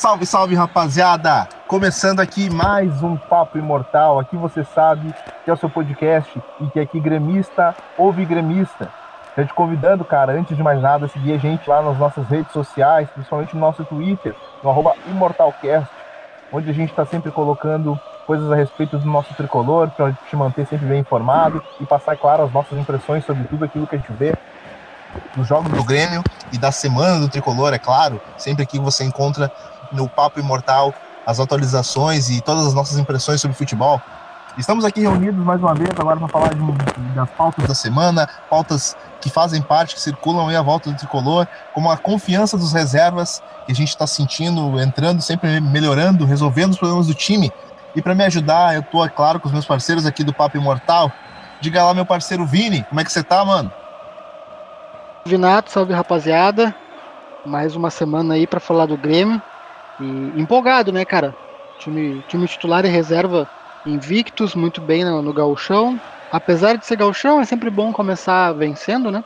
Salve, salve, rapaziada! Começando aqui mais um Papo Imortal. Aqui você sabe que é o seu podcast e que aqui gremista ouve gremista. Já te convidando, cara, antes de mais nada, seguir a gente lá nas nossas redes sociais, principalmente no nosso Twitter, no ImortalCast, onde a gente está sempre colocando coisas a respeito do nosso tricolor, para te manter sempre bem informado e passar, claro, as nossas impressões sobre tudo aquilo que a gente vê dos jogos do Grêmio e da semana do tricolor, é claro. Sempre aqui você encontra no Papo Imortal as atualizações e todas as nossas impressões sobre futebol. Estamos aqui reunidos mais uma vez agora para falar de, das pautas da semana, pautas que fazem parte, que circulam aí à volta do tricolor, como a confiança dos reservas que a gente está sentindo, entrando, sempre melhorando, resolvendo os problemas do time. E para me ajudar, eu tô, é claro, com os meus parceiros aqui do Papo Imortal. Diga lá, meu parceiro Vini, como é que você tá, mano? Vinato, salve rapaziada. Mais uma semana aí para falar do Grêmio. E empolgado, né, cara? Time, time titular e reserva invictos, muito bem no, no gauchão. Apesar de ser gauchão, é sempre bom começar vencendo, né?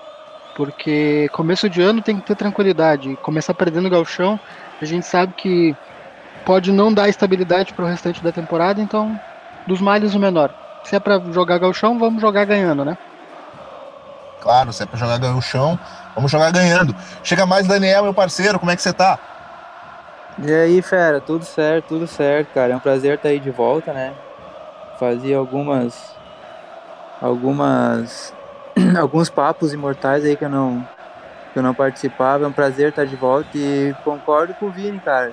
Porque começo de ano tem que ter tranquilidade. Começar perdendo o gauchão, a gente sabe que pode não dar estabilidade para o restante da temporada, então dos males o menor. Se é para jogar galchão, vamos jogar ganhando, né? Claro, se é para jogar galchão, vamos jogar ganhando. Chega mais Daniel, meu parceiro, como é que você tá? E aí, fera, tudo certo, tudo certo, cara. É um prazer estar aí de volta, né? Fazia algumas algumas alguns papos imortais aí que eu não que eu não participava. É um prazer estar de volta e concordo com o Vini, cara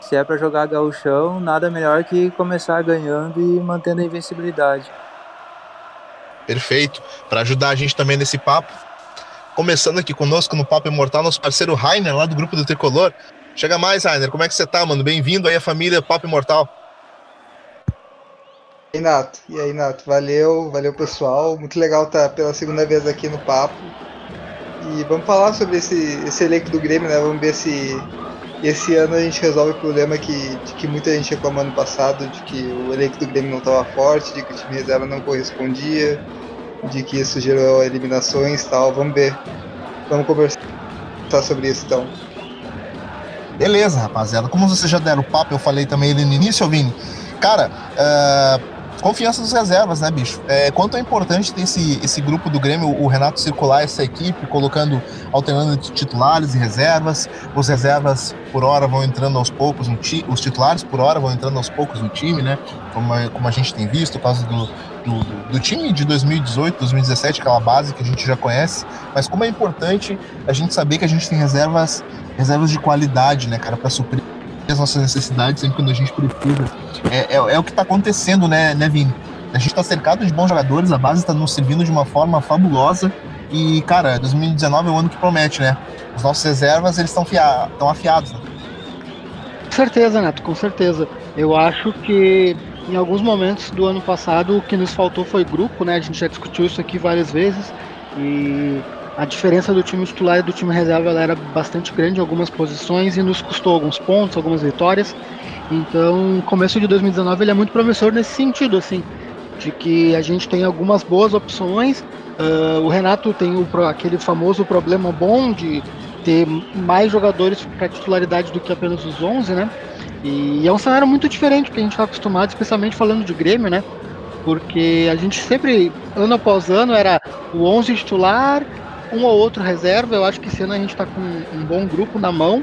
se é para jogar gauchão, nada melhor que começar ganhando e mantendo a invencibilidade. Perfeito. Para ajudar a gente também nesse papo, começando aqui conosco no Papo Imortal, nosso parceiro Rainer, lá do grupo do Tricolor. Chega mais, Rainer. Como é que você tá, mano? Bem-vindo aí à família Papo Imortal. E aí, Nato. E aí, Nato. Valeu, valeu, pessoal. Muito legal estar tá pela segunda vez aqui no Papo. E vamos falar sobre esse, esse elenco do Grêmio, né? Vamos ver se esse ano a gente resolve o problema que, de que muita gente reclamou ano passado, de que o elenco do Grêmio não estava forte, de que o time reserva não correspondia, de que isso gerou eliminações e tal. Vamos ver. Vamos conversar sobre isso então. Beleza, rapaziada. Como vocês já deram o papo, eu falei também ali no início, Vini. Cara, uh confiança dos reservas, né, bicho? É, quanto é importante ter esse, esse grupo do Grêmio, o Renato circular essa equipe, colocando, alternando titulares e reservas. Os reservas, por hora, vão entrando aos poucos no time, os titulares, por hora, vão entrando aos poucos no time, né? Como, como a gente tem visto, por causa do, do, do, time de 2018, 2017, aquela base que a gente já conhece. Mas como é importante a gente saber que a gente tem reservas, reservas de qualidade, né, cara, para suprir as nossas necessidades sempre quando a gente precisa. É, é, é o que está acontecendo, né, né, Vini? A gente está cercado de bons jogadores, a base está nos servindo de uma forma fabulosa. E, cara, 2019 é o ano que promete, né? Os nossos reservas, eles estão fia afiados, né? Com certeza, Neto, com certeza. Eu acho que em alguns momentos do ano passado o que nos faltou foi grupo, né? A gente já discutiu isso aqui várias vezes. E a diferença do time titular e do time reserva era bastante grande em algumas posições e nos custou alguns pontos, algumas vitórias. Então, começo de 2019 ele é muito promissor nesse sentido, assim, de que a gente tem algumas boas opções. Uh, o Renato tem o, aquele famoso problema bom de ter mais jogadores para titularidade do que apenas os 11, né? E é um cenário muito diferente que a gente está acostumado, especialmente falando de Grêmio, né? Porque a gente sempre, ano após ano, era o 11 titular, um ou outro reserva. Eu acho que esse ano a gente está com um bom grupo na mão.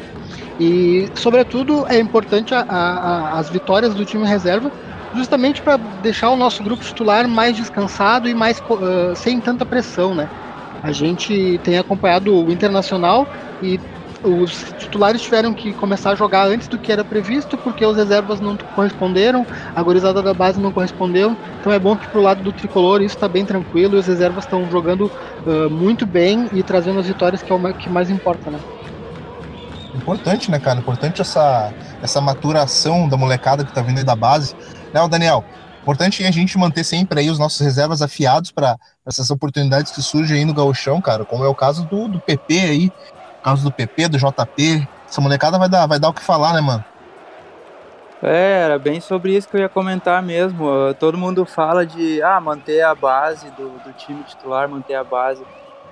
E, sobretudo, é importante a, a, as vitórias do time reserva, justamente para deixar o nosso grupo titular mais descansado e mais uh, sem tanta pressão, né? A gente tem acompanhado o Internacional e os titulares tiveram que começar a jogar antes do que era previsto, porque os reservas não corresponderam, a gorizada da base não correspondeu. Então é bom que pro lado do tricolor isso está bem tranquilo e os reservas estão jogando uh, muito bem e trazendo as vitórias que é o que mais importa, né? Importante, né, cara? Importante essa, essa maturação da molecada que tá vindo aí da base. Né, Daniel? Importante a gente manter sempre aí os nossos reservas afiados para essas oportunidades que surgem aí no gauchão, cara, como é o caso do, do PP aí, caso do PP, do JP. Essa molecada vai dar, vai dar o que falar, né, mano? É, era bem sobre isso que eu ia comentar mesmo. Todo mundo fala de ah, manter a base do, do time titular, manter a base.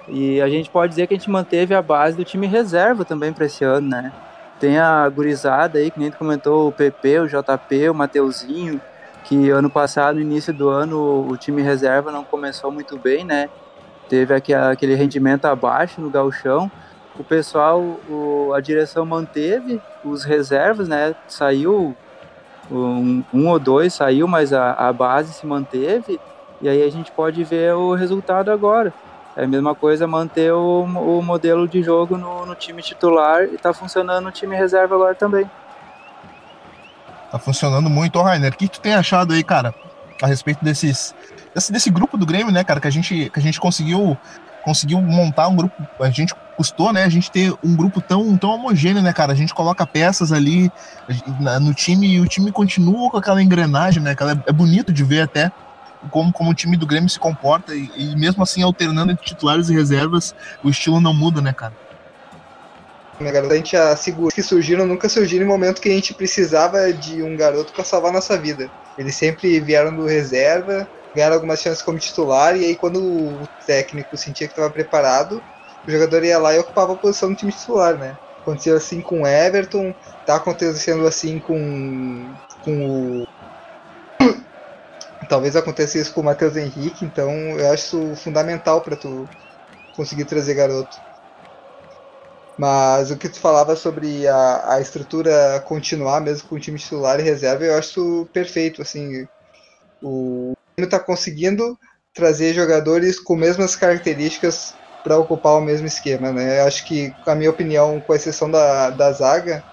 E a gente pode dizer que a gente manteve a base do time reserva também para esse ano, né? tem a gurizada aí, que nem tu comentou, o PP, o JP, o Mateuzinho, que ano passado, no início do ano, o time reserva não começou muito bem, né? Teve aquele rendimento abaixo no galchão. O pessoal, o, a direção manteve os reservas, né? Saiu um, um ou dois, saiu, mas a, a base se manteve. E aí a gente pode ver o resultado agora. É a mesma coisa manter o, o modelo de jogo no, no time titular e tá funcionando no time reserva agora também. Tá funcionando muito. Rainer, o que tu tem achado aí, cara, a respeito desses desse, desse grupo do Grêmio, né, cara, que a gente, que a gente conseguiu conseguiu montar um grupo, a gente custou, né, a gente ter um grupo tão, tão homogêneo, né, cara, a gente coloca peças ali no time e o time continua com aquela engrenagem, né, cara, é bonito de ver até como, como o time do Grêmio se comporta e, e mesmo assim alternando entre titulares e reservas, o estilo não muda, né, cara? Né, a gente assegura que surgiram nunca surgiram em momento que a gente precisava de um garoto para salvar nossa vida. Eles sempre vieram do reserva, ganharam algumas chances como titular, e aí quando o técnico sentia que estava preparado, o jogador ia lá e ocupava a posição do time titular, né? Aconteceu assim com o Everton, tá acontecendo assim com, com o Talvez aconteça isso com o Matheus Henrique, então eu acho fundamental para tu conseguir trazer garoto. Mas o que tu falava sobre a, a estrutura continuar mesmo com o time titular e reserva, eu acho perfeito. Assim, o está conseguindo trazer jogadores com mesmas características para ocupar o mesmo esquema. Né? Acho que, a minha opinião, com exceção da, da zaga,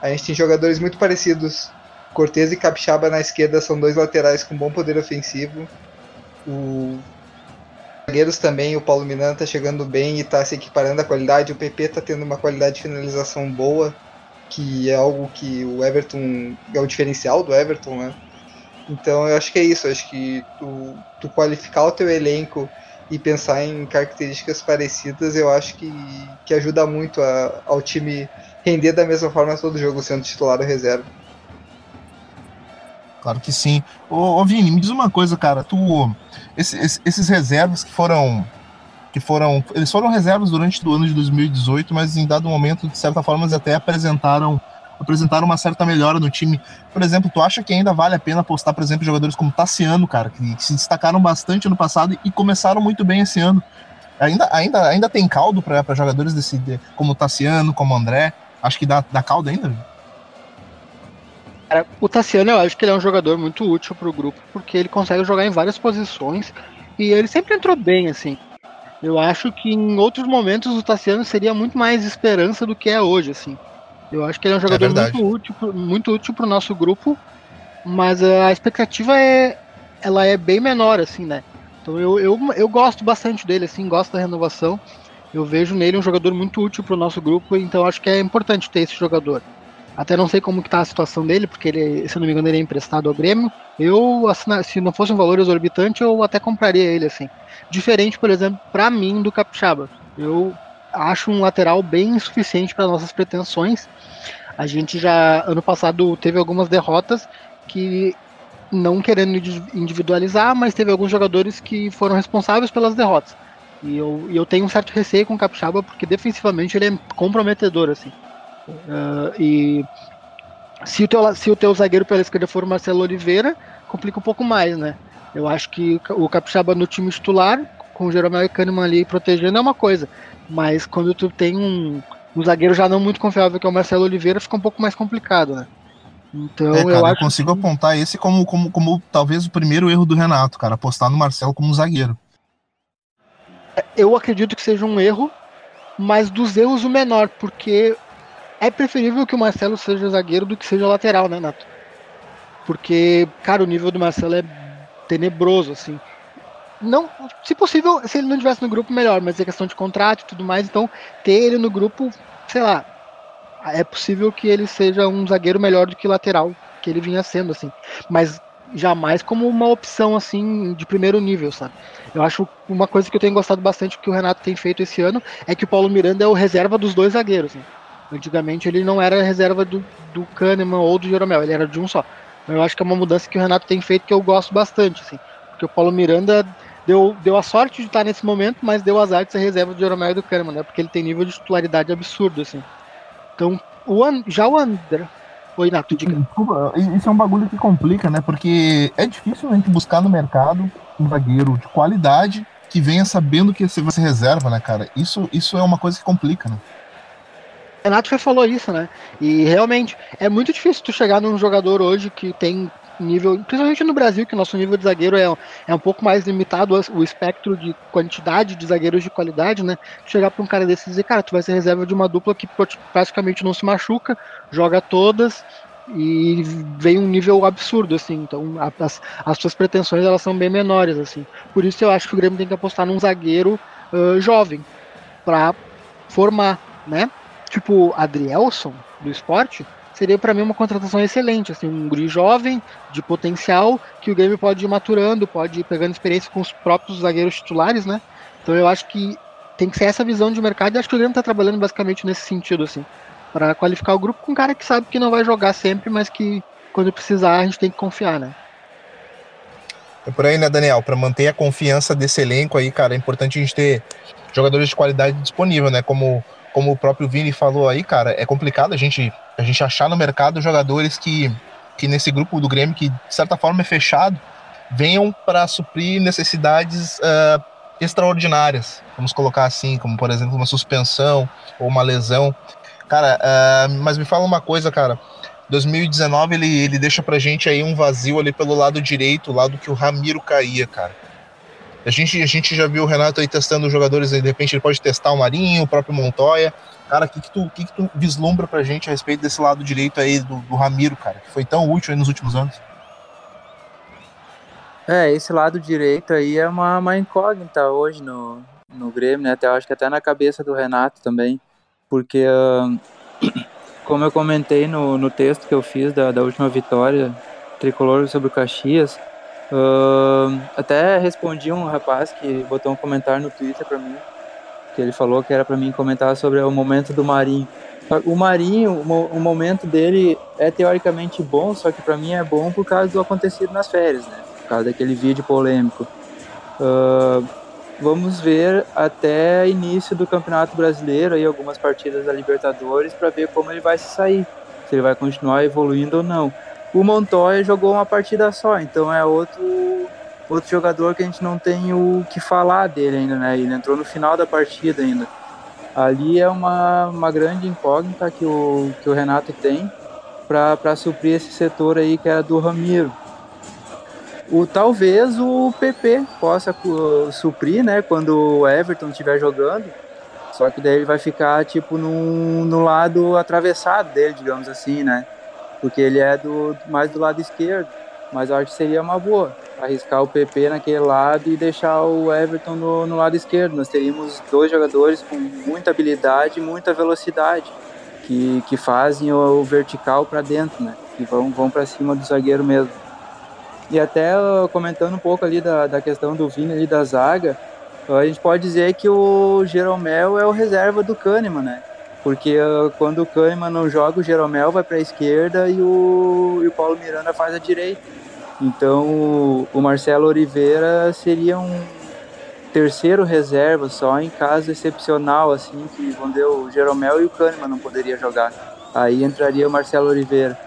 a gente tem jogadores muito parecidos Cortez e Capixaba na esquerda são dois laterais com bom poder ofensivo. O zagueiros também, o Paulo Miranda tá chegando bem e tá se equiparando a qualidade. O PP tá tendo uma qualidade de finalização boa, que é algo que o Everton é o diferencial do Everton, né? Então eu acho que é isso, acho que tu, tu qualificar o teu elenco e pensar em características parecidas, eu acho que, que ajuda muito a, ao time render da mesma forma todo jogo, sendo titular ou reserva. Claro que sim. Ô, ô Vini, me diz uma coisa, cara. Tu, esse, esses reservas que foram que foram eles foram reservas durante o ano de 2018, mas em dado momento, de certa forma, eles até apresentaram apresentaram uma certa melhora no time. Por exemplo, tu acha que ainda vale a pena apostar, por exemplo, jogadores como Tassiano, cara, que, se destacaram bastante ano passado e começaram muito bem esse ano. Ainda, ainda, ainda tem caldo para jogadores desse, de, como Tassiano, como André? Acho que dá, dá caldo ainda. Cara, o Tassiano eu acho que ele é um jogador muito útil pro grupo, porque ele consegue jogar em várias posições e ele sempre entrou bem, assim. Eu acho que em outros momentos o Tassiano seria muito mais esperança do que é hoje, assim. Eu acho que ele é um jogador é muito útil, muito útil pro nosso grupo, mas a expectativa é, ela é bem menor, assim, né? Então eu, eu, eu gosto bastante dele, assim, gosto da renovação. Eu vejo nele um jogador muito útil pro nosso grupo, então acho que é importante ter esse jogador. Até não sei como que tá a situação dele, porque ele, se não me engano, ele é emprestado ao Grêmio. Eu, se não fosse um valor exorbitante, eu até compraria ele, assim. Diferente, por exemplo, para mim, do Capixaba. Eu acho um lateral bem insuficiente para nossas pretensões. A gente já, ano passado, teve algumas derrotas que, não querendo individualizar, mas teve alguns jogadores que foram responsáveis pelas derrotas. E eu, eu tenho um certo receio com o Capixaba, porque defensivamente ele é comprometedor, assim. Uh, e se o, teu, se o teu zagueiro pela esquerda for o Marcelo Oliveira, complica um pouco mais, né? Eu acho que o Capixaba no time titular, com o Jeromel e Kahneman ali protegendo, é uma coisa. Mas quando tu tem um, um zagueiro já não muito confiável, que é o Marcelo Oliveira, fica um pouco mais complicado, né? Então, é, cara, eu, eu consigo que... apontar esse como, como, como talvez o primeiro erro do Renato, cara, apostar no Marcelo como zagueiro. Eu acredito que seja um erro, mas dos erros o menor, porque é preferível que o Marcelo seja zagueiro do que seja lateral, né, Nato? Porque, cara, o nível do Marcelo é tenebroso, assim. Não, se possível, se ele não estivesse no grupo, melhor, mas é questão de contrato e tudo mais, então ter ele no grupo, sei lá, é possível que ele seja um zagueiro melhor do que lateral, que ele vinha sendo, assim. Mas jamais como uma opção, assim, de primeiro nível, sabe? Eu acho uma coisa que eu tenho gostado bastante que o Renato tem feito esse ano é que o Paulo Miranda é o reserva dos dois zagueiros, né? Antigamente ele não era reserva do, do Kahneman ou do Jeromel, ele era de um só. Eu acho que é uma mudança que o Renato tem feito que eu gosto bastante, assim. Porque o Paulo Miranda deu, deu a sorte de estar nesse momento, mas deu azar de ser reserva do Jeromel e do Kahneman, né? Porque ele tem nível de titularidade absurdo, assim. Então, o And, já o André. Oi, Nato, diga. Desculpa, isso é um bagulho que complica, né? Porque é difícil a gente buscar no mercado um zagueiro de qualidade que venha sabendo que você reserva, né, cara? Isso, isso é uma coisa que complica, né? Renato já falou isso, né? E realmente é muito difícil tu chegar num jogador hoje que tem nível, principalmente no Brasil, que o nosso nível de zagueiro é, é um pouco mais limitado, o espectro de quantidade de zagueiros de qualidade, né? Chegar para um cara desse e dizer, cara, tu vai ser reserva de uma dupla que praticamente não se machuca, joga todas e vem um nível absurdo, assim. Então, as, as suas pretensões elas são bem menores, assim. Por isso eu acho que o Grêmio tem que apostar num zagueiro uh, jovem para formar, né? Tipo Adrielson do esporte, seria para mim uma contratação excelente, assim, um guri jovem, de potencial, que o Grêmio pode ir maturando, pode ir pegando experiência com os próprios zagueiros titulares, né? Então eu acho que tem que ser essa visão de mercado e acho que o Grêmio está trabalhando basicamente nesse sentido, assim, para qualificar o grupo com um cara que sabe que não vai jogar sempre, mas que quando precisar a gente tem que confiar, né? É por aí, né, Daniel? Para manter a confiança desse elenco aí, cara, é importante a gente ter jogadores de qualidade disponível, né? Como, como o próprio Vini falou aí, cara, é complicado a gente a gente achar no mercado jogadores que, que nesse grupo do Grêmio, que de certa forma é fechado, venham para suprir necessidades uh, extraordinárias, vamos colocar assim, como por exemplo uma suspensão ou uma lesão. Cara, uh, mas me fala uma coisa, cara. 2019 ele, ele deixa pra gente aí um vazio ali pelo lado direito, lado que o Ramiro caía, cara. A gente, a gente já viu o Renato aí testando jogadores de repente ele pode testar o Marinho, o próprio Montoya. Cara, o que, que, tu, que, que tu vislumbra pra gente a respeito desse lado direito aí do, do Ramiro, cara, que foi tão útil nos últimos anos? É, esse lado direito aí é uma, uma incógnita hoje no, no Grêmio, né? Até, acho que até na cabeça do Renato também, porque, uh, como eu comentei no, no texto que eu fiz da, da última vitória tricolor sobre o Caxias, uh, até respondi um rapaz que botou um comentário no Twitter para mim, que ele falou que era para mim comentar sobre o momento do Marinho. O Marinho, o momento dele é teoricamente bom, só que para mim é bom por causa do acontecido nas férias, né? Por causa daquele vídeo polêmico. Uh, vamos ver até início do Campeonato Brasileiro e algumas partidas da Libertadores para ver como ele vai se sair, se ele vai continuar evoluindo ou não. O Montoya jogou uma partida só, então é outro outro jogador que a gente não tem o que falar dele ainda, né? Ele entrou no final da partida ainda. Ali é uma, uma grande incógnita que o, que o Renato tem para suprir esse setor aí que era do Ramiro. O, talvez o PP possa uh, suprir, né? Quando o Everton estiver jogando. Só que daí ele vai ficar tipo no, no lado atravessado dele, digamos assim, né? Porque ele é do mais do lado esquerdo. Mas eu acho que seria uma boa arriscar o PP naquele lado e deixar o Everton no, no lado esquerdo. Nós teríamos dois jogadores com muita habilidade e muita velocidade, que, que fazem o vertical para dentro, né? Que vão, vão para cima do zagueiro mesmo. E até comentando um pouco ali da, da questão do Vini ali da zaga, a gente pode dizer que o Jeromel é o reserva do Kahneman, né? Porque quando o Kahneman não joga, o Jeromel vai para a esquerda e o, e o Paulo Miranda faz a direita. Então o Marcelo Oliveira seria um terceiro reserva só em caso excepcional, assim, que quando o Jeromel e o Kahneman não poderia jogar. Aí entraria o Marcelo Oliveira.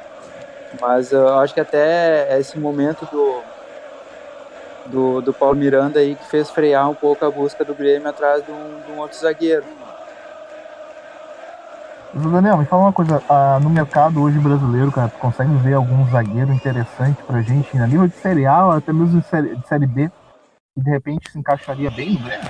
Mas uh, eu acho que até esse momento do, do, do Paulo Miranda aí que fez frear um pouco a busca do Grêmio atrás de um, de um outro zagueiro. Daniel, me fala uma coisa, ah, no mercado hoje brasileiro, cara, tu consegue ver algum zagueiro interessante pra gente, a nível de Série A, até mesmo de Série, de série B, que de repente se encaixaria bem no Grêmio?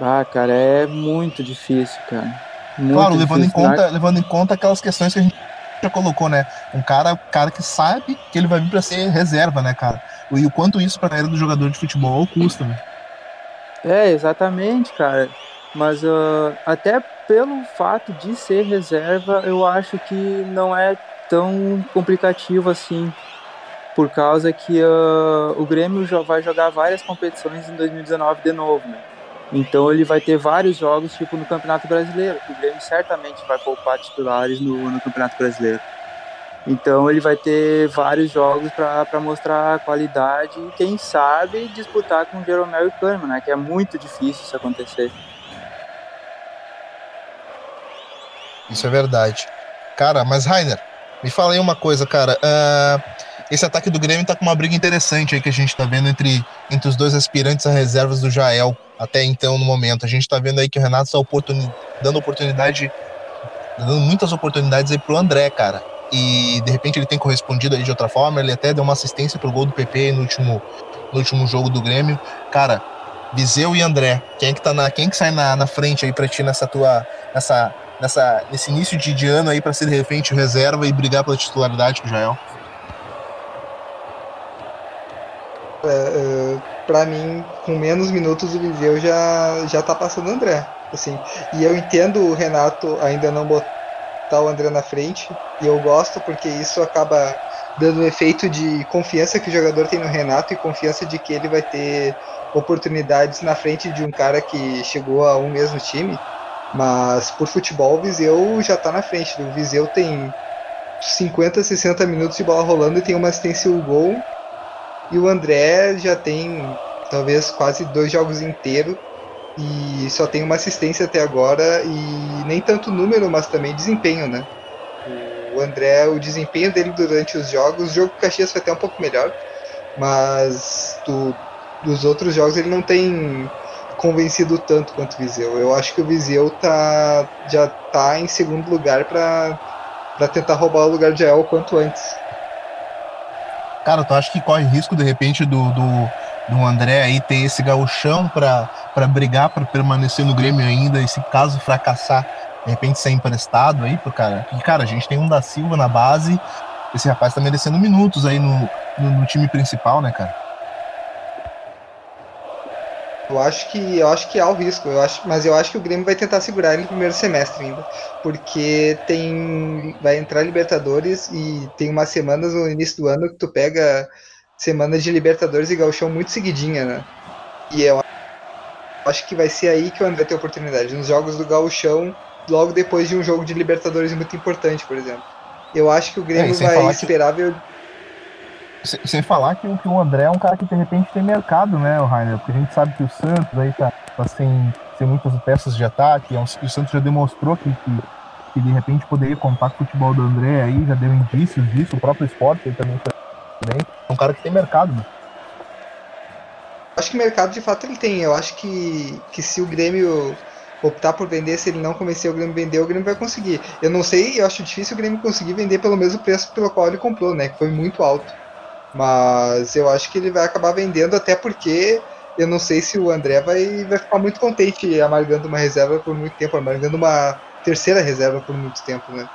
Ah, cara, é muito difícil, cara. Muito claro, levando difícil, em, conta, né? levando em conta aquelas questões que a gente já colocou, né? Um cara, cara que sabe que ele vai vir pra ser reserva, né, cara? E o quanto isso pra carreira do jogador de futebol custa, né? É, exatamente, cara. Mas uh, até pelo fato de ser reserva, eu acho que não é tão complicativo assim, por causa que uh, o Grêmio já vai jogar várias competições em 2019 de novo, né? Então ele vai ter vários jogos, tipo no Campeonato Brasileiro, que o Grêmio certamente vai poupar titulares no, no Campeonato Brasileiro. Então ele vai ter vários jogos para mostrar a qualidade e quem sabe disputar com Jeromel e Kahneman, né? Que é muito difícil isso acontecer. Isso é verdade. Cara, mas Rainer, me fala aí uma coisa, cara. Uh, esse ataque do Grêmio tá com uma briga interessante aí que a gente tá vendo entre, entre os dois aspirantes a reservas do Jael até então no momento. A gente tá vendo aí que o Renato está oportuni dando oportunidade, dando muitas oportunidades aí pro André, cara. E de repente ele tem correspondido aí de outra forma. Ele até deu uma assistência pro gol do PP no último, no último jogo do Grêmio. Cara, Viseu e André, quem é que tá na, quem é que sai na, na frente aí para ti nessa tua nessa nessa nesse início de, de ano aí para ser de repente reserva e brigar pela titularidade com o Jael? É, é, para mim, com menos minutos o Viseu já já tá passando o André, assim. E eu entendo o Renato ainda não botar o André na frente, e eu gosto porque isso acaba dando um efeito de confiança que o jogador tem no Renato e confiança de que ele vai ter oportunidades na frente de um cara que chegou a um mesmo time. Mas por futebol, o Viseu já está na frente. O Viseu tem 50, 60 minutos de bola rolando e tem uma assistência e um gol. E o André já tem talvez quase dois jogos inteiros e só tem uma assistência até agora e nem tanto número, mas também desempenho, né? O André, o desempenho dele durante os jogos, o jogo com o Caxias foi até um pouco melhor, mas tu dos outros jogos ele não tem convencido tanto quanto o Viseu. Eu acho que o Viseu tá, já tá em segundo lugar para tentar roubar o lugar de El quanto antes. Cara, tu acha que corre risco de repente do, do, do André aí ter esse gauchão para brigar para permanecer no Grêmio ainda, e se caso fracassar, de repente ser emprestado aí pro cara? Porque, cara, a gente tem um da Silva na base, esse rapaz tá merecendo minutos aí no, no, no time principal, né, cara? Eu acho que eu acho que há o risco, eu acho, mas eu acho que o Grêmio vai tentar segurar ele no primeiro semestre ainda, porque tem vai entrar Libertadores e tem umas semanas no início do ano que tu pega semanas de Libertadores e Gauchão muito seguidinha, né? E eu acho que vai ser aí que o André tem oportunidade, nos jogos do Gauchão, logo depois de um jogo de Libertadores muito importante, por exemplo. Eu acho que o Grêmio é, vai esperar que... ver sem falar que, que, o André é um cara que de repente tem mercado, né, o Rainer? Porque a gente sabe que o Santos aí tá, tá sem, sem muitas peças de ataque. É o Santos já demonstrou que, que, que, de repente poderia contar com o futebol do André aí, já deu indícios disso. O próprio esporte também foi bem. É um cara que tem mercado, né? Acho que mercado de fato ele tem. Eu acho que, que se o Grêmio optar por vender, se ele não convencer o Grêmio vender, o Grêmio vai conseguir. Eu não sei, eu acho difícil o Grêmio conseguir vender pelo mesmo preço pelo qual ele comprou, né? Que foi muito alto. Mas eu acho que ele vai acabar vendendo, até porque eu não sei se o André vai, vai ficar muito contente amargando uma reserva por muito tempo, amargando uma terceira reserva por muito tempo, né?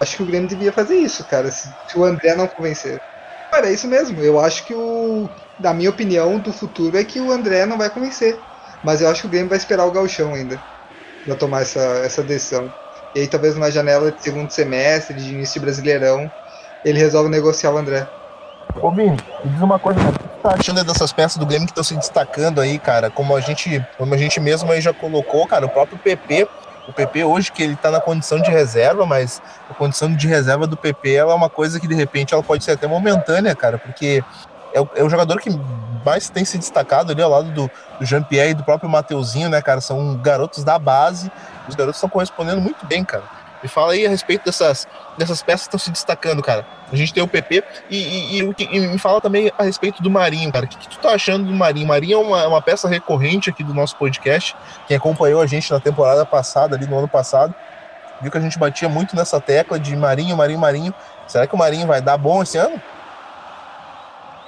Acho que o Grêmio devia fazer isso, cara, se, se o André não convencer. Cara, é isso mesmo. Eu acho que o. Na minha opinião, do futuro é que o André não vai convencer. Mas eu acho que o Grêmio vai esperar o Galchão ainda. Pra tomar essa, essa decisão. E aí talvez numa janela de segundo semestre, de início de brasileirão, ele resolve negociar o André. Ô Vini, me diz uma coisa, cara. O que você tá achando dessas peças do Grêmio que estão se destacando aí, cara? Como a gente, como a gente mesmo aí já colocou, cara, o próprio PP, o PP hoje que ele tá na condição de reserva, mas a condição de reserva do PP ela é uma coisa que de repente ela pode ser até momentânea, cara, porque é o, é o jogador que mais tem se destacado ali ao lado do, do Jean-Pierre e do próprio Mateuzinho, né, cara? São garotos da base, os garotos estão correspondendo muito bem, cara. Me fala aí a respeito dessas, dessas peças que estão se destacando, cara. A gente tem o PP e, e, e, e, me fala também a respeito do Marinho, cara. O que, que tu tá achando do Marinho? Marinho é uma, uma peça recorrente aqui do nosso podcast. Quem acompanhou a gente na temporada passada, ali no ano passado, viu que a gente batia muito nessa tecla de Marinho, Marinho, Marinho. Será que o Marinho vai dar bom esse ano?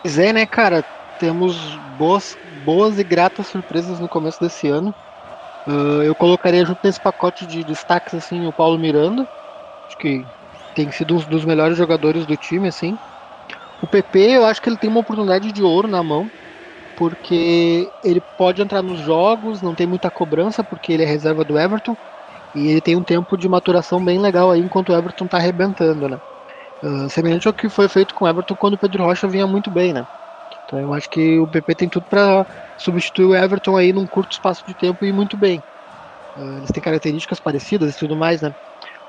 Pois é, né, cara? Temos boas, boas e gratas surpresas no começo desse ano. Uh, eu colocaria junto nesse pacote de destaques assim o Paulo Miranda, acho que tem sido um dos melhores jogadores do time assim. O PP, eu acho que ele tem uma oportunidade de ouro na mão, porque ele pode entrar nos jogos, não tem muita cobrança porque ele é reserva do Everton e ele tem um tempo de maturação bem legal aí enquanto o Everton tá arrebentando, né? Uh, semelhante ao que foi feito com o Everton quando o Pedro Rocha vinha muito bem, né? Então eu acho que o PP tem tudo para substituir o Everton aí num curto espaço de tempo e muito bem. Uh, eles têm características parecidas e tudo mais, né?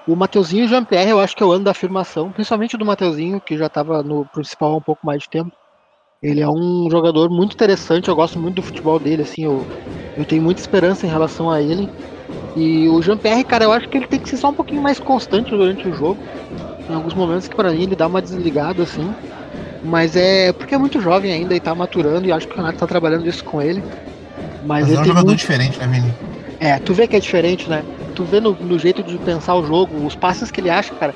O Mateuzinho e o Jean-Pierre, eu acho que é o ano da afirmação, principalmente do Mateuzinho, que já estava no principal há um pouco mais de tempo. Ele é um jogador muito interessante, eu gosto muito do futebol dele, assim, eu, eu tenho muita esperança em relação a ele. E o Jean-Pierre, cara, eu acho que ele tem que ser só um pouquinho mais constante durante o jogo. Em alguns momentos que para mim ele dá uma desligada assim. Mas é porque é muito jovem ainda e tá maturando e acho que o Renato tá trabalhando isso com ele. Mas, Mas ele é um jogador muito... diferente, né, Vini? É, tu vê que é diferente, né? Tu vê no, no, jeito de pensar o jogo, os passes que ele acha, cara,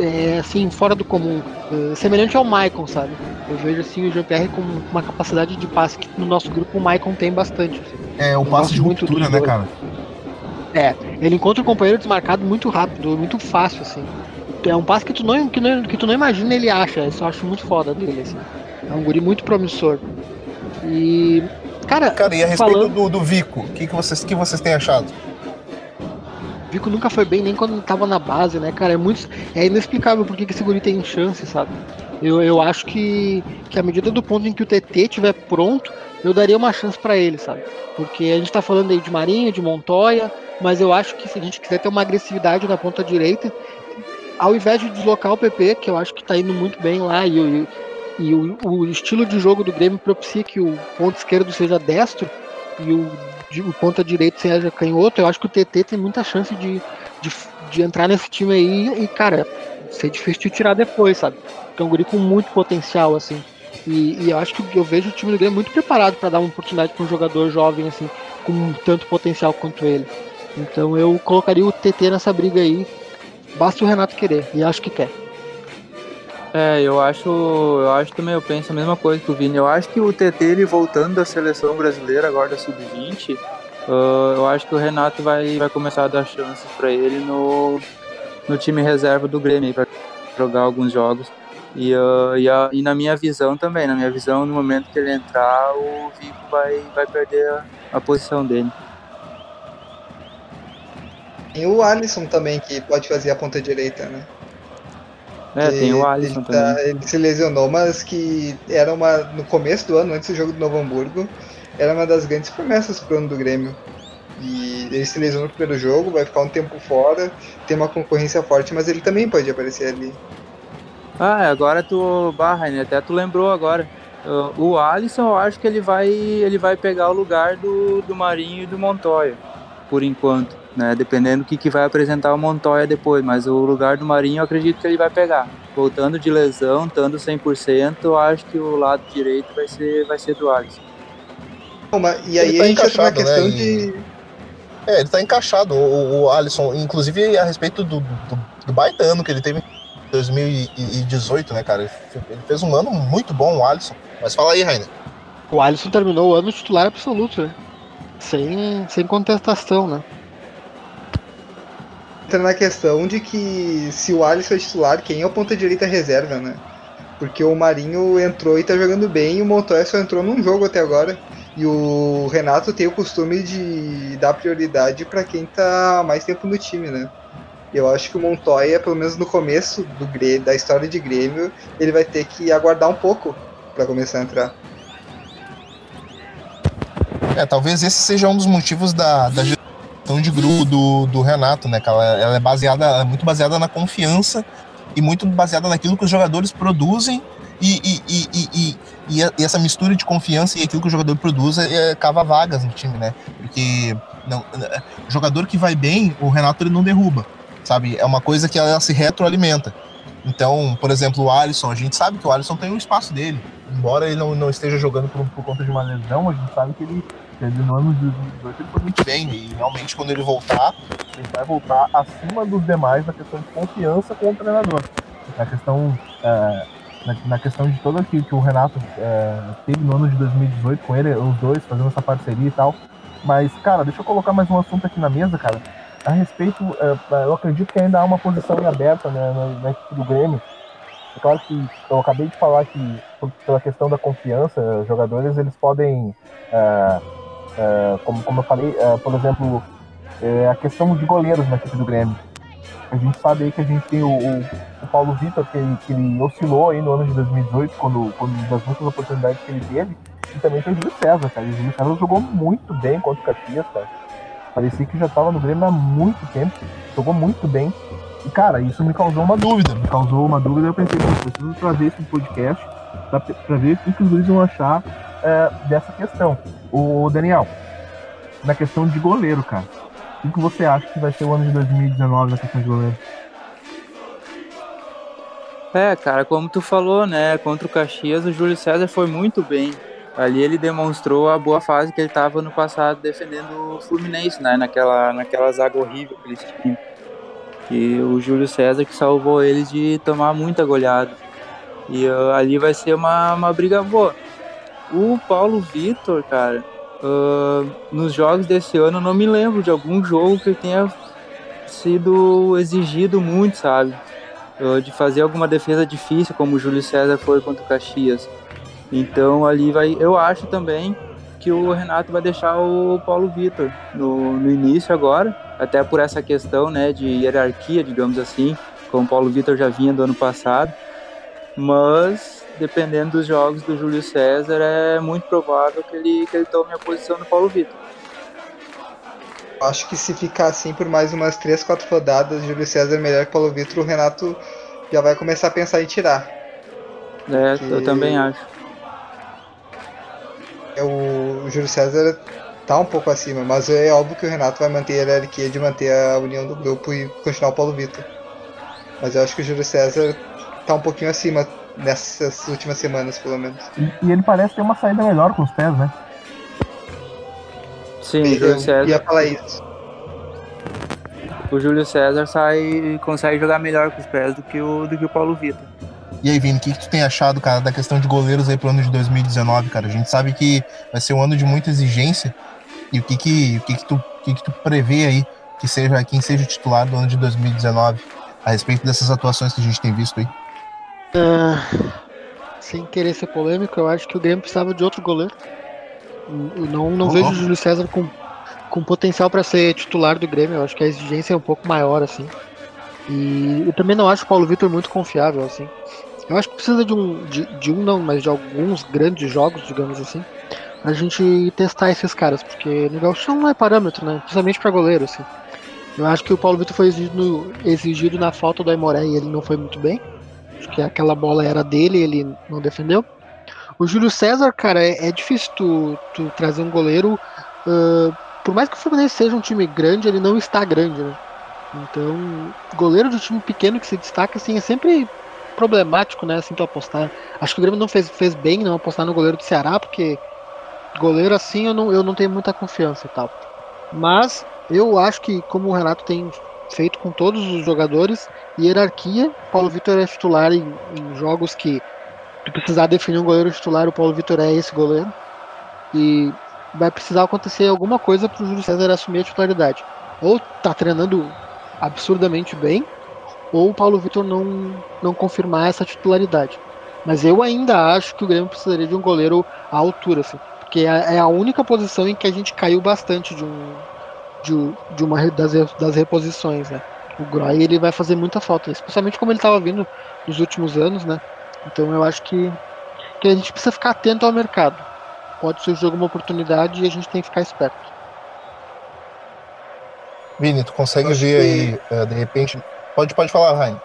é assim, fora do comum. É, semelhante ao Maicon, sabe? Eu vejo assim o Jean-Pierre com uma capacidade de passe que no nosso grupo o Maicon tem bastante. Assim. É, o Eu passe de muito ruptura, né, cara? É, ele encontra o companheiro desmarcado muito rápido, muito fácil, assim. É um passe que tu não, que não, que tu não imagina ele acha. Isso eu acho muito foda dele, assim. É um guri muito promissor. E. Cara, Cara, e a respeito falando, do, do Vico, o que, que, vocês, que vocês têm achado? Vico nunca foi bem nem quando tava na base, né, cara? É muito. É inexplicável porque que esse guri tem chance, sabe? Eu, eu acho que, que à medida do ponto em que o TT estiver pronto, eu daria uma chance pra ele, sabe? Porque a gente tá falando aí de Marinho, de Montoya, mas eu acho que se a gente quiser ter uma agressividade na ponta direita, ao invés de deslocar o PP, que eu acho que tá indo muito bem lá, e, o- e o, o estilo de jogo do Grêmio propicia que o ponto esquerdo seja destro e o, de- o ponta direito seja canhoto, eu acho que o TT tem muita chance de, de, de entrar nesse time aí e, cara, ser difícil de tirar depois, sabe? É um guri com muito potencial, assim. E, e eu acho que eu vejo o time do Grêmio muito preparado para dar uma oportunidade para um jogador jovem, assim, com tanto potencial quanto ele. Então eu colocaria o TT nessa briga aí. Basta o Renato querer, e acho que quer. É, eu acho, eu acho também, eu penso a mesma coisa que o Vini. Eu acho que o TT, ele voltando da seleção brasileira, agora da Sub-20, ah, eu acho que o Renato vai, vai começar a dar chances para ele no, no time reserva do Grêmio, para jogar alguns jogos. E, ah, e, a- e na minha visão também, na minha visão, no momento que ele entrar, o Vico vai, vai perder a, a posição dele. Tem o Alisson também, que pode fazer a ponta direita, né? É, Que tem o Alisson ele, tá- também. ele se lesionou, mas que era uma. No começo do ano, antes do jogo do Novo Hamburgo, era uma das grandes promessas pro ano do Grêmio. E ele se lesionou no primeiro jogo, vai ficar um tempo fora, tem uma concorrência forte, mas ele também pode aparecer ali. Ah, agora tu, barra, né? Até tu lembrou agora. O Alisson, eu acho que ele vai, ele vai pegar o lugar do, do Marinho e do Montoya, por enquanto, né? Dependendo do que, que vai apresentar o Montoya depois, mas o lugar do Marinho eu acredito que ele vai pegar. Voltando de lesão, estando 100%, eu acho que o lado direito vai ser, vai ser do Alisson. E aí Ele tá a gente entra na encaixado, né, questão e- de. É, ele tá encaixado, o, o Alisson, inclusive a respeito do, do, do baita ano que ele teve em 2018, né, cara? Ele fez um ano muito bom, o Alisson. Mas fala aí, Rainer. O Alisson terminou o ano titular absoluto, né? Sem, sem contestação, né? Entra na questão de que se o Alisson é titular, quem é o ponta direita reserva, né? Porque o Marinho entrou e tá jogando bem, e o Montoya só entrou num jogo até agora. E o Renato tem o costume de dar prioridade pra quem tá mais tempo no time, né? Eu acho que o Montoya, pelo menos no começo do Grêmio, da história de Grêmio, ele vai ter que aguardar um pouco pra começar a entrar. É, talvez esse seja um dos motivos da, da de grupo do, do Renato, né? Que ela, ela é baseada, ela é muito baseada na confiança e muito baseada naquilo que os jogadores produzem e, e, e, e, e, essa mistura de confiança e aquilo que o jogador produz é, é, cava vagas no time, né? Porque não, jogador que vai bem, o Renato ele não derruba, sabe? É uma coisa que ela se retroalimenta. Então, por exemplo, o Alisson, a gente sabe que o Alisson tem o espaço dele. Embora ele não, não esteja jogando por, por conta de uma lesão, a gente sabe que ele, ele no ano de 2018 ele foi muito bem. E realmente, quando ele voltar, ele vai voltar acima dos demais na questão de confiança com o treinador. Na questão, é, na, na questão de todo aquilo que o Renato é, teve no ano de 2018 com ele, os dois fazendo essa parceria e tal. Mas, cara, deixa eu colocar mais um assunto aqui na mesa, cara. A respeito, é, eu acredito que ainda há uma posição em aberta né, na, na equipe do Grêmio. É claro que eu acabei de falar que, pela questão da confiança, jogadores eles podem, é, é, como, como eu falei, é, por exemplo, é, a questão de goleiros na equipe do Grêmio. A gente sabe aí que a gente tem o, o- o Paulo Vitor, que, que ele oscilou aí no ano de 2018, quando, quando das muitas oportunidades que ele teve, e também tem o Júlio César, cara. O Júlio César jogou muito bem contra o Caxias, cara. Parecia que já estava no Grêmio há muito tempo, jogou muito bem. E, cara, isso me causou uma dúvida. Me causou uma dúvida. Eu pensei, preciso trazer no podcast pra ver o que, os guris vão achar é, dessa questão. O Daniel, na questão de goleiro, cara. O que você acha que vai ser o ano de 2019 na questão de goleiro? É, cara, como tu falou, né, contra o Caxias, o Júlio César foi muito bem. Ali ele demonstrou a boa fase que ele estava no passado defendendo o Fluminense, né, naquela, naquela zaga horrível que eles tinham. E o Júlio César que salvou eles de tomar muita goleada. E uh, ali vai ser uma, uma briga boa. O Paulo Vitor, cara, uh, nos jogos desse ano eu não me lembro de algum jogo que tenha sido exigido muito, sabe? Uh, de fazer alguma defesa difícil, como o Júlio César foi contra o Caxias. Então ali vai. Eu acho também que o Renato vai deixar o Paulo Vitor no, no início agora, até por essa questão né, de hierarquia, digamos assim, como o Paulo Vitor já vinha do ano passado. Mas dependendo dos jogos do Júlio César, é muito provável que ele, que ele tome a posição do Paulo Vitor. Acho que se ficar assim por mais umas 3, 4 rodadas, Júlio César é melhor que Paulo Vitor, o Renato já vai começar a pensar em tirar. É, Porque... eu também acho. É, o Júlio César tá um pouco acima, mas é óbvio que o Renato vai manter a hierarquia de manter a união do grupo e continuar o Paulo Vitor. Mas eu acho que o Júlio César tá um pouquinho acima nessas últimas semanas, pelo menos. E, e ele parece ter uma saída melhor com os pés, né? Sim, o Júlio César. ia falar isso. O Júlio César sai consegue jogar melhor com os pés do que o, do que o Paulo Vitor. E aí, Vini, o que, que, tu tem achado, cara, da questão de goleiros aí pro ano de 2019, cara? A gente sabe que vai ser um ano de muita exigência. E o que que, o que, que, tu, o que, que tu prevê aí que seja quem seja o titular do ano de 2019 a respeito dessas atuações que a gente tem visto aí? Uh, sem querer ser polêmico, eu acho que o Grêmio precisava de outro goleiro. Não, não vejo o Júlio César com, com potencial para ser titular do Grêmio. Eu acho que a exigência é um pouco maior, assim. E eu também não acho o Paulo Vitor muito confiável, assim. Eu acho que precisa de um, de, de, um não, mas de alguns grandes jogos, digamos assim, pra gente testar esses caras, porque no Gauchão não é parâmetro, né? Principalmente para goleiro, assim. Eu acho que o Paulo Vitor foi exigido, exigido na falta do Aimoré e ele não foi muito bem. Que aquela bola era dele ele não defendeu. O Júlio César, cara, é, é difícil tu, tu, trazer um goleiro. Uh, por mais que o Fluminense seja um time grande, ele não está grande, né? Então, goleiro de time pequeno que se destaca, assim, é sempre problemático, né, assim, tu apostar. Acho que o Grêmio não fez, fez bem não apostar no goleiro do Ceará, porque goleiro assim eu não, eu não tenho muita confiança e tal. Mas eu acho que, como o Renato tem feito com todos os jogadores, hierarquia, Paulo Vitor é titular em, em jogos que tu precisar definir um goleiro titular, o Paulo Vitor é esse goleiro. E vai precisar acontecer alguma coisa para o Júlio César assumir a titularidade. Ou tá treinando absurdamente bem, ou o Paulo Vitor não, não confirmar essa titularidade. Mas eu ainda acho que o Grêmio precisaria de um goleiro à altura, assim, porque é, é a única posição em que a gente caiu bastante de um de, de uma das, das reposições, né? O Groy ele vai fazer muita falta, especialmente como ele estava vindo nos últimos anos, né? Então eu acho que, que a gente precisa ficar atento ao mercado. Pode surgir alguma oportunidade e a gente tem que ficar esperto. Vini, tu consegue ver que... aí, eh, de repente, Pode, pode falar, Rain.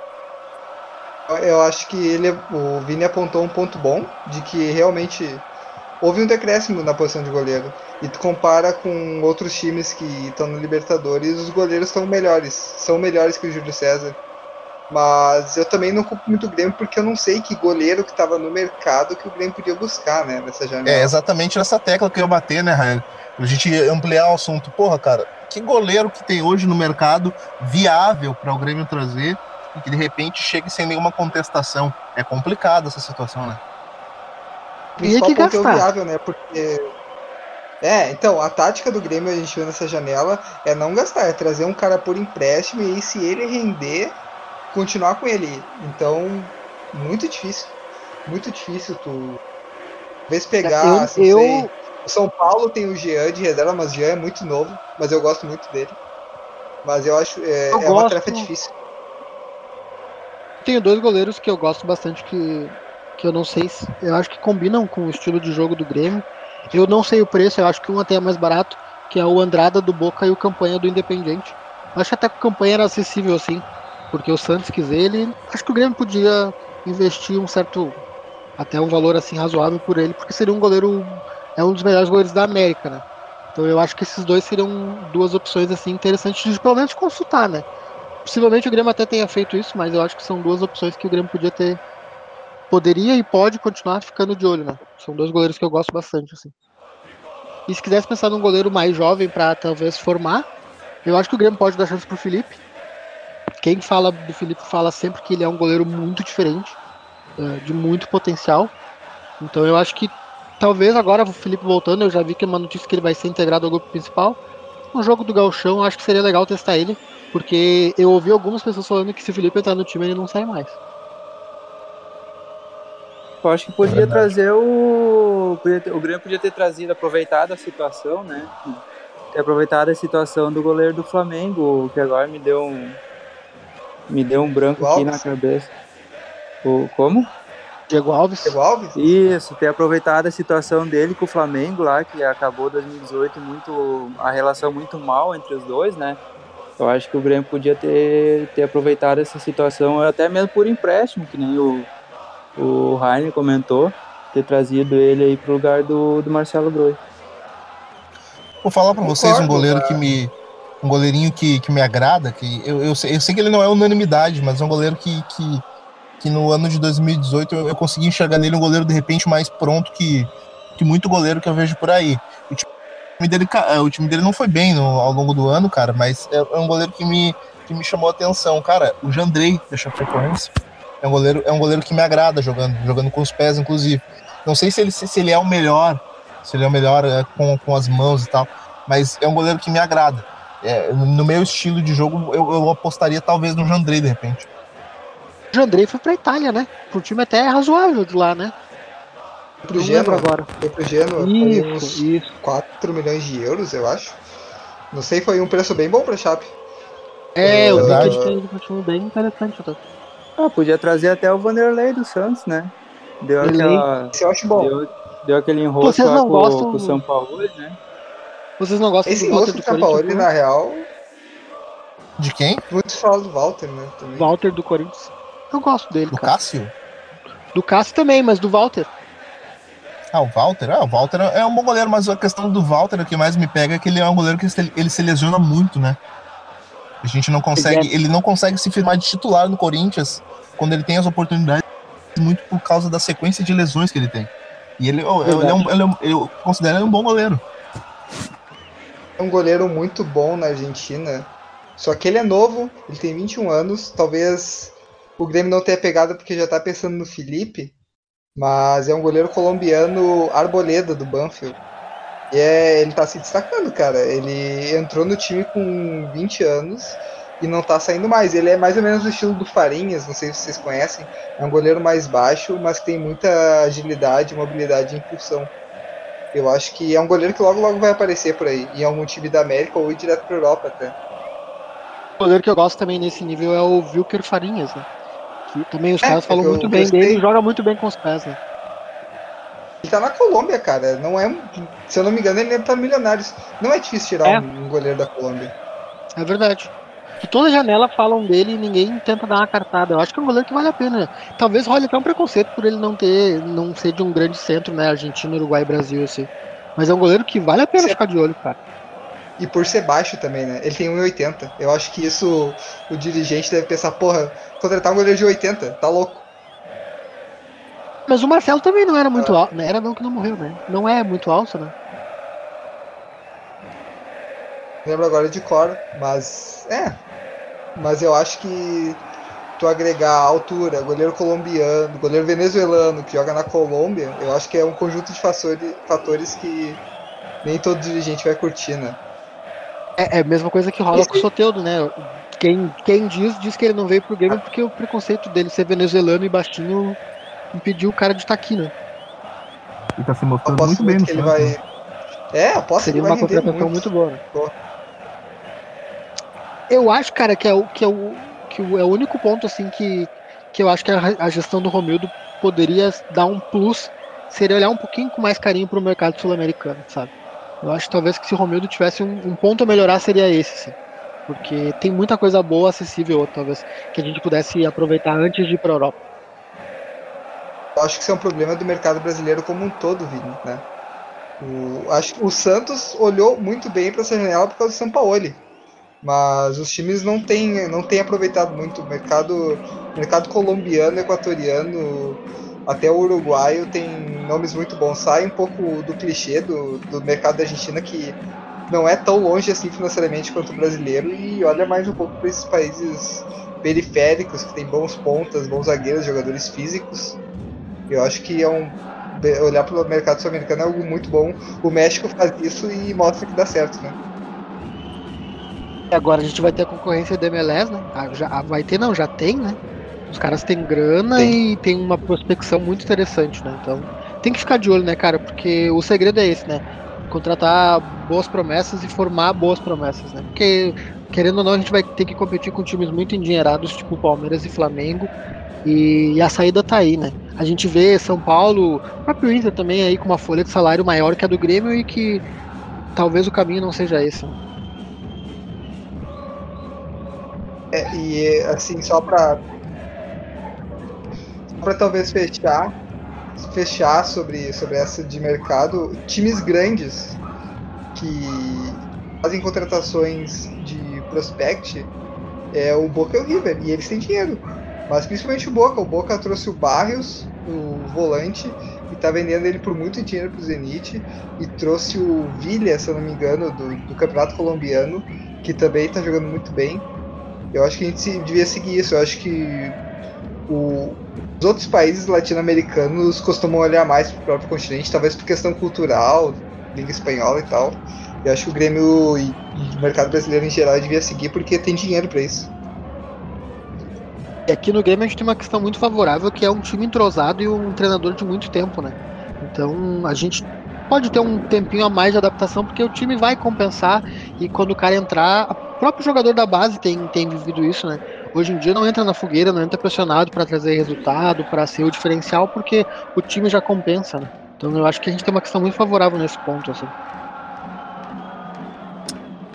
Eu acho que ele, o Vini apontou um ponto bom de que realmente houve um decréscimo na posição de goleiro. E tu compara com outros times que estão no Libertadores, os goleiros são melhores, são melhores que o Júlio César. Mas eu também não culpo muito o Grêmio porque eu não sei que goleiro que estava no mercado que o Grêmio podia buscar, né, nessa janela. É exatamente nessa tecla que eu bater, né, Rain? A gente ampliar o assunto. Porra, cara, que goleiro que tem hoje no mercado viável para o Grêmio trazer e que de repente chegue sem nenhuma contestação. É complicado essa situação, né? E que gastar. É viável, né? Porque é, então, a tática do Grêmio a gente viu nessa janela é não gastar, é trazer um cara por empréstimo e aí, se ele render, continuar com ele. Então, muito difícil. Muito difícil tu. Vez pegar, eu, assim, eu, sei, o São Paulo tem o Jean de reserva, mas o Jean é muito novo, mas eu gosto muito dele. Mas eu acho é, eu é uma tarefa difícil. Tenho dois goleiros que eu gosto bastante que, que eu não sei se. Eu acho que combinam com o estilo de jogo do Grêmio. Eu não sei o preço, eu acho que um até é mais barato, que é o Andrada do Boca e o Campanha do Independente. Acho que até que o Campanha era acessível assim, porque o Santos quis ele. Acho que o Grêmio podia investir um certo. até um valor assim razoável por ele, porque seria um goleiro é um dos melhores goleiros da América, né? Então eu acho que esses dois seriam duas opções assim interessantes de pelo menos consultar, né? Possivelmente o Grêmio até tenha feito isso, mas eu acho que são duas opções que o Grêmio podia ter poderia e pode continuar ficando de olho, né? São dois goleiros que eu gosto bastante, assim. E se quisesse pensar num goleiro mais jovem para talvez formar, eu acho que o Grêmio pode dar chance pro Felipe. Quem fala do Felipe fala sempre que ele é um goleiro muito diferente, é, de muito potencial. Então eu acho que talvez agora o Felipe voltando, eu já vi que é uma notícia que ele vai ser integrado ao grupo principal. No jogo do Galchão, acho que seria legal testar ele, porque eu ouvi algumas pessoas falando que se o Felipe entrar no time ele não sai mais. Eu acho que podia é trazer o. Podia ter, o Grêmio podia ter trazido, aproveitado a situação, né? Ter aproveitado a situação do goleiro do Flamengo, que agora me deu um. Me deu um branco Diego aqui Alves. na cabeça. O, como? Diego Alves. Diego Alves? Isso, ter aproveitado a situação dele com o Flamengo lá, que acabou 2018 muito. a relação muito mal entre os dois, né? Eu acho que o Grêmio podia ter, ter aproveitado essa situação, até mesmo por empréstimo, que nem o, o Rainer comentou, ter trazido ele aí pro lugar do, do Marcelo Groi. Vou falar para vocês um goleiro que me. Um goleirinho que, que me agrada, que eu, eu, sei, eu sei que ele não é unanimidade, mas é um goleiro que, que, que no ano de 2018 eu, eu consegui enxergar nele um goleiro de repente mais pronto que, que muito goleiro que eu vejo por aí. O time dele, é, o time dele não foi bem no, ao longo do ano, cara, mas é, é um goleiro que me, que me chamou a atenção. Cara, o Jandrei, deixa eu frequência. É um goleiro, é um goleiro que me agrada jogando, jogando com os pés, inclusive. Não sei se ele, se ele é o melhor, se ele é o melhor é, com, com as mãos e tal, mas é um goleiro que me agrada. É, no meu estilo de jogo, eu, eu apostaria talvez no Jandrei, de repente. O Jandrei foi pra Itália, né? Pro time até razoável de lá, né? Pro Genoa agora. Foi pro Genoa, isso, isso. 4 milhões de euros, eu acho. Não sei, foi um preço bem bom pra Chape. É, eu vi que ele continua bem interessante. Ah, podia trazer até o Vanderlei do Santos, né? Deu aquela. Eu acho bom. Deu, deu aquele enrolo Vocês não com, gostam com o São Paulo, né? Vocês não gostam Esse do Walter do São Paulo, na real. De quem? Muitos falam do Walter, né? Também. Walter do Corinthians. Eu gosto dele. Do cara. Cássio? Do Cássio também, mas do Walter. Ah, o Walter? Ah, o Walter é um bom goleiro, mas a questão do Walter, o que mais me pega é que ele é um goleiro que ele se lesiona muito, né? A gente não consegue, ele não consegue se firmar de titular no Corinthians quando ele tem as oportunidades, muito por causa da sequência de lesões que ele tem. E ele, ele, é um, ele é um, eu considero ele um bom goleiro. É um goleiro muito bom na Argentina. Só que ele é novo, ele tem 21 anos. Talvez o Grêmio não tenha pegado porque já tá pensando no Felipe. Mas é um goleiro colombiano Arboleda do Banfield. E é, ele tá se destacando, cara. Ele entrou no time com 20 anos e não tá saindo mais. Ele é mais ou menos do estilo do Farinhas, não sei se vocês conhecem. É um goleiro mais baixo, mas tem muita agilidade, mobilidade e impulsão. Eu acho que é um goleiro que logo logo vai aparecer por aí, em algum time da América ou ir direto pra Europa até. O goleiro que eu gosto também nesse nível é o Wilker Farinhas, né? Que também os é, caras falam muito bem gostei. dele e joga muito bem com os pés, né? Ele tá na Colômbia, cara. Não é. Se eu não me engano, ele tá no Milionários. Não é difícil tirar é. um goleiro da Colômbia. É verdade. Que toda janela falam dele e ninguém tenta dar uma cartada. Eu acho que é um goleiro que vale a pena. Talvez role até um preconceito por ele não ter, não ser de um grande centro, né? Argentina, Uruguai, Brasil, assim. Mas é um goleiro que vale a pena ficar de olho, cara. E por ser baixo também, né? Ele tem 1,80. Eu acho que isso o dirigente deve pensar, porra, contratar um goleiro de 80, tá louco. Mas o Marcelo também não era muito alto. Era não que não morreu, né? Não é muito alto, né? Lembro agora de cor, mas. É. Mas eu acho que tu agregar altura, goleiro colombiano, goleiro venezuelano que joga na Colômbia, eu acho que é um conjunto de fatores que nem todo dirigente vai curtir, né? É, é a mesma coisa que rola Esse... com o Soteudo, né? Quem, quem diz, diz que ele não veio pro game porque o preconceito dele ser venezuelano e baixinho impediu o cara de estar aqui, né? E tá se mostrando muito bem no ele vai... Né? É, aposto Seria que uma contratação muito, muito boa. Né? Eu acho, cara, que é o que é o, que é o único ponto assim que, que eu acho que a, a gestão do Romildo poderia dar um plus seria olhar um pouquinho com mais carinho para o mercado sul-americano, sabe? Eu acho que talvez que se o Romildo tivesse um, um, ponto a melhorar seria esse, sim. Porque tem muita coisa boa acessível, talvez, que a gente pudesse aproveitar antes de ir para a Europa. Acho que isso é um problema do mercado brasileiro como um todo, Vini, né? O, acho o Santos olhou muito bem para essa janela por causa do São Paulo. Mas os times não têm, não têm aproveitado muito. O mercado, mercado colombiano, equatoriano, até o uruguaio tem nomes muito bons. Sai um pouco do clichê do, do mercado da Argentina, que não é tão longe assim financeiramente quanto o brasileiro, e olha mais um pouco para esses países periféricos, que tem bons pontas, bons zagueiros, jogadores físicos. Eu acho que é um. Olhar para o mercado sul-americano é algo muito bom. O México faz isso e mostra que dá certo, né? Agora a gente vai ter a concorrência do MLS, né? Ah, já, ah, vai ter, não, já tem, né? Os caras têm grana tem. e tem uma prospecção muito interessante, né? Então tem que ficar de olho, né, cara? Porque o segredo é esse, né? Contratar boas promessas e formar boas promessas, né? Porque, querendo ou não, a gente vai ter que competir com times muito endinheirados, tipo Palmeiras e Flamengo. E, e a saída tá aí, né? A gente vê São Paulo, o próprio Inter também aí com uma folha de salário maior que a do Grêmio e que talvez o caminho não seja esse. Né? É, e assim, só para para talvez fechar fechar sobre, sobre essa de mercado, times grandes que fazem contratações de prospect é o Boca e o River, e eles têm dinheiro. Mas principalmente o Boca. O Boca trouxe o Barrios, o volante, e tá vendendo ele por muito dinheiro pro Zenit. E trouxe o Villa, se eu não me engano, do, do Campeonato Colombiano, que também tá jogando muito bem. Eu acho que a gente devia seguir isso. Eu acho que o, os outros países latino-americanos costumam olhar mais para o próprio continente, talvez por questão cultural, língua espanhola e tal. Eu acho que o Grêmio e o mercado brasileiro em geral devia seguir porque tem dinheiro para isso. E aqui no Grêmio a gente tem uma questão muito favorável que é um time entrosado e um treinador de muito tempo, né? Então a gente pode ter um tempinho a mais de adaptação porque o time vai compensar e quando o cara entrar, o próprio jogador da base tem, tem vivido isso, né? hoje em dia não entra na fogueira, não entra pressionado para trazer resultado, para ser o diferencial, porque o time já compensa, né? Então eu acho que a gente tem uma questão muito favorável nesse ponto, assim.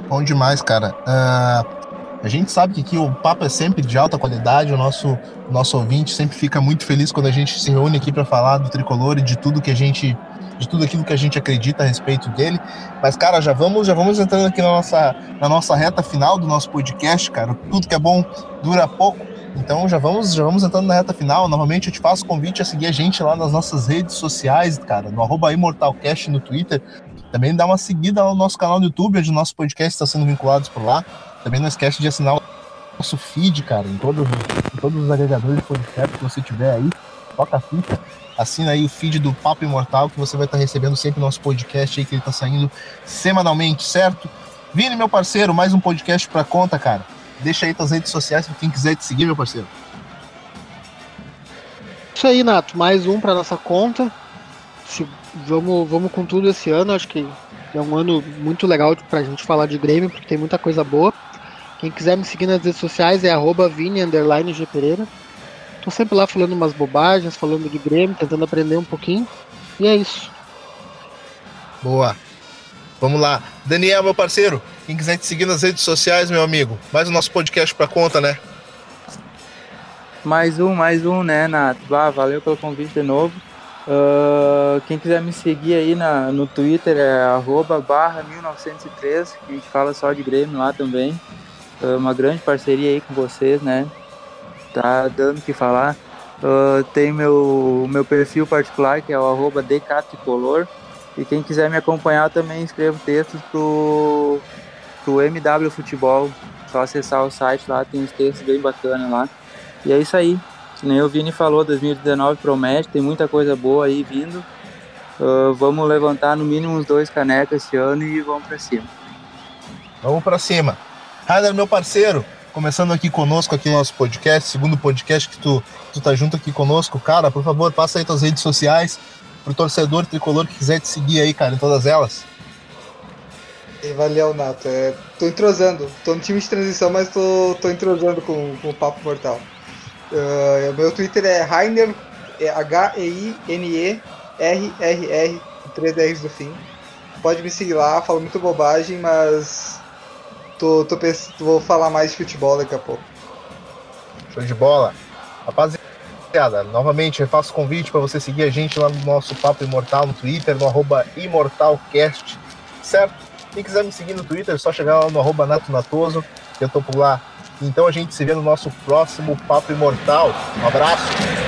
Bom demais, cara. Uh, a gente sabe que aqui o papo é sempre de alta qualidade, o nosso, nosso ouvinte sempre fica muito feliz quando a gente se reúne aqui para falar do tricolor e de tudo que a gente de tudo aquilo que a gente acredita a respeito dele. Mas, cara, já vamos, já vamos entrando aqui na nossa, na nossa reta final do nosso podcast, cara. Tudo que é bom dura pouco. Então já vamos, já vamos entrando na reta final. Novamente eu te faço convite a seguir a gente lá nas nossas redes sociais, cara, no ImortalCast no Twitter. Também dá uma seguida no nosso canal no YouTube, onde o nosso podcast está sendo vinculado por lá. Também não esquece de assinar o nosso feed, cara, em todos, em todos os agregadores de podcast que você tiver aí. Toca a ficha assina aí o feed do Papo Imortal, que você vai estar recebendo sempre o nosso podcast aí, que ele está saindo semanalmente, certo? Vini, meu parceiro, mais um podcast para conta, cara. Deixa aí tuas redes sociais para quem quiser te seguir, meu parceiro. Isso aí, Nato, mais um para nossa conta. Se, vamos, vamos com tudo esse ano, acho que é um ano muito legal para a gente falar de Grêmio, porque tem muita coisa boa. Quem quiser me seguir nas redes sociais é arroba Vini G Pereira. Tô sempre lá falando umas bobagens, falando de Grêmio, tentando aprender um pouquinho. E é isso. Boa. Vamos lá. Daniel, meu parceiro, quem quiser te seguir nas redes sociais, meu amigo, mais o nosso podcast pra conta, né? Mais um, mais um, né, Nato? Ah, valeu pelo convite de novo. Uh, quem quiser me seguir aí na, no Twitter é arroba barra 1903, a gente fala só de Grêmio lá também. Uh, uma grande parceria aí com vocês, né? tá dando o que falar. Uh, tem meu, meu perfil particular, que é o arroba decatricolor. E quem quiser me acompanhar, também escrevo textos pro, pro MW Futebol. Só acessar o site lá, tem uns textos bem bacanas lá. E é isso aí. Que nem o Vini falou, 2019 promete, tem muita coisa boa aí vindo. Uh, vamos levantar no mínimo uns dois canecas esse ano e vamos para cima. Vamos para cima. Rainer, meu parceiro, começando aqui conosco aqui no nosso podcast, segundo podcast que tu, tu tá junto aqui conosco, cara, por favor, passa aí tuas redes sociais pro torcedor tricolor que quiser te seguir aí, cara, em todas elas. E valeu, Nato. É, tô entrosando. Tô no time de transição, mas tô, tô entrosando com, com o Papo Mortal. Uh, meu Twitter é Rainer, é H-E-I-N-E-R-R-R, três R's do fim. Pode me seguir lá, falo muito bobagem, mas Tô, tô vou falar mais de futebol daqui a pouco. Show de bola. Rapaziada, novamente eu faço convite para você seguir a gente lá no nosso Papo Imortal no Twitter, no arroba ImortalCast, certo? Quem quiser me seguir no Twitter, é só chegar lá no arroba Nato Natoso, que eu tô por lá. Então a gente se vê no nosso próximo Papo Imortal. Um abraço!